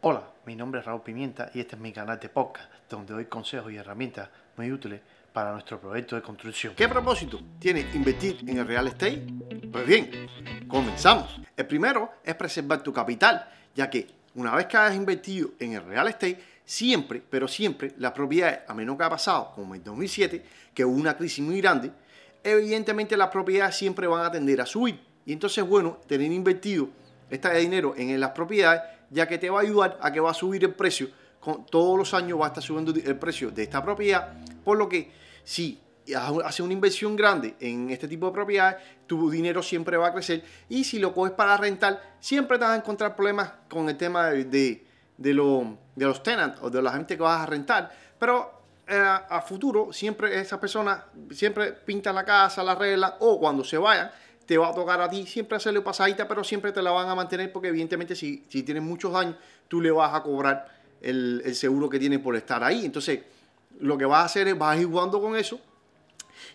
Hola, mi nombre es Raúl Pimienta y este es mi canal de podcast donde doy consejos y herramientas muy útiles para nuestro proyecto de construcción. ¿Qué propósito tiene invertir en el real estate? Pues bien, comenzamos. El primero es preservar tu capital, ya que una vez que hayas invertido en el real estate, siempre, pero siempre, las propiedades, a menos que ha pasado, como en 2007, que hubo una crisis muy grande, evidentemente las propiedades siempre van a tender a subir. Y entonces, bueno, tener invertido este dinero en las propiedades, ya que te va a ayudar a que va a subir el precio. Con, todos los años va a estar subiendo el precio de esta propiedad, por lo que si haces una inversión grande en este tipo de propiedades, tu dinero siempre va a crecer. Y si lo coges para rentar, siempre te vas a encontrar problemas con el tema de, de, de los tenants o de la gente que vas a rentar. Pero eh, a futuro, siempre esa persona siempre pinta la casa, la regla, o cuando se vayan, te va a tocar a ti siempre hacerle pasadita, pero siempre te la van a mantener porque evidentemente si, si tienes muchos daños, tú le vas a cobrar el, el, seguro que tienes por estar ahí. Entonces, lo que vas a hacer es vas a ir jugando con eso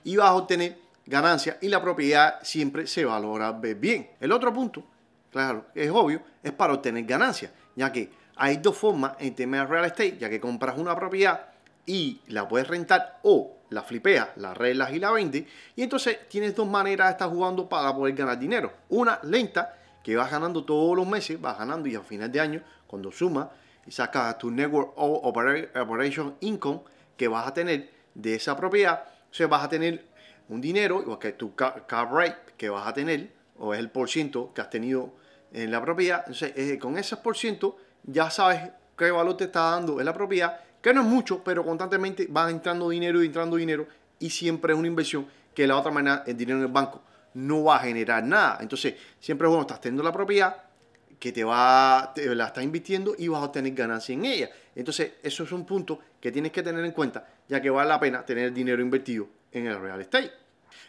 y vas a obtener ganancias y la propiedad siempre se valora bien. El otro punto, claro, es obvio, es para obtener ganancias, ya que hay dos formas en tema de real estate, ya que compras una propiedad y la puedes rentar o la flipeas, la arreglas y la vendes. Y entonces tienes dos maneras de estar jugando para poder ganar dinero. Una lenta, que vas ganando todos los meses, vas ganando y a final de año, cuando sumas y sacas tu Network Operation Income que vas a tener de esa propiedad, o sea, vas a tener un dinero, igual que tu cap rate que vas a tener, o es el por ciento que has tenido en la propiedad. Entonces, eh, con ese por ciento ya sabes qué valor te está dando en la propiedad que no es mucho, pero constantemente va entrando dinero y entrando dinero y siempre es una inversión que de la otra manera el dinero en el banco no va a generar nada. Entonces, siempre bueno, estás teniendo la propiedad que te va, te la estás invirtiendo y vas a obtener ganancia en ella. Entonces, eso es un punto que tienes que tener en cuenta, ya que vale la pena tener dinero invertido en el real estate.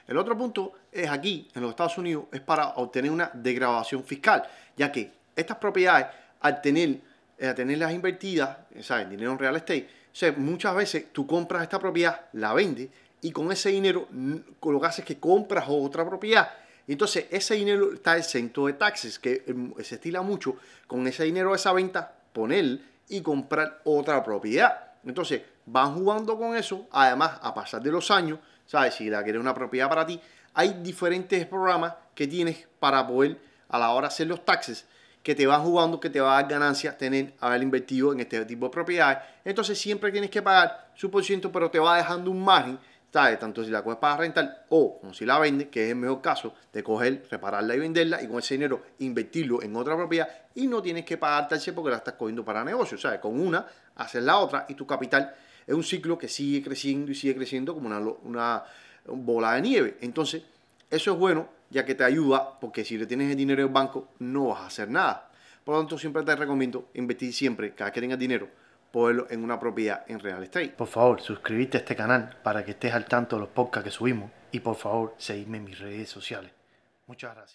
El otro punto es aquí, en los Estados Unidos, es para obtener una degradación fiscal, ya que estas propiedades, al tener a tenerlas invertidas, ¿sabes? Dinero en real estate. O sea, muchas veces tú compras esta propiedad, la vendes y con ese dinero lo que haces es que compras otra propiedad. Y entonces ese dinero está exento de taxes, que em, se estila mucho con ese dinero de esa venta, poner y comprar otra propiedad. Entonces van jugando con eso. Además, a pasar de los años, ¿sabes? Si la quieres una propiedad para ti, hay diferentes programas que tienes para poder a la hora hacer los taxes que te van jugando, que te va a dar ganancias tener, haber invertido en este tipo de propiedades. Entonces siempre tienes que pagar su por ciento, pero te va dejando un margen, ¿sabes? Tanto si la coges para rentar o como si la vendes, que es el mejor caso de coger, repararla y venderla y con ese dinero invertirlo en otra propiedad y no tienes que pagar taxes porque la estás cogiendo para negocio, ¿sabes? Con una, hacer la otra y tu capital es un ciclo que sigue creciendo y sigue creciendo como una, una bola de nieve. Entonces, eso es bueno ya que te ayuda, porque si le tienes el dinero en el banco no vas a hacer nada. Por lo tanto, siempre te recomiendo invertir siempre, cada que tengas dinero, ponerlo en una propiedad en real estate. Por favor, suscríbete a este canal para que estés al tanto de los podcasts que subimos y por favor, seguidme en mis redes sociales. Muchas gracias.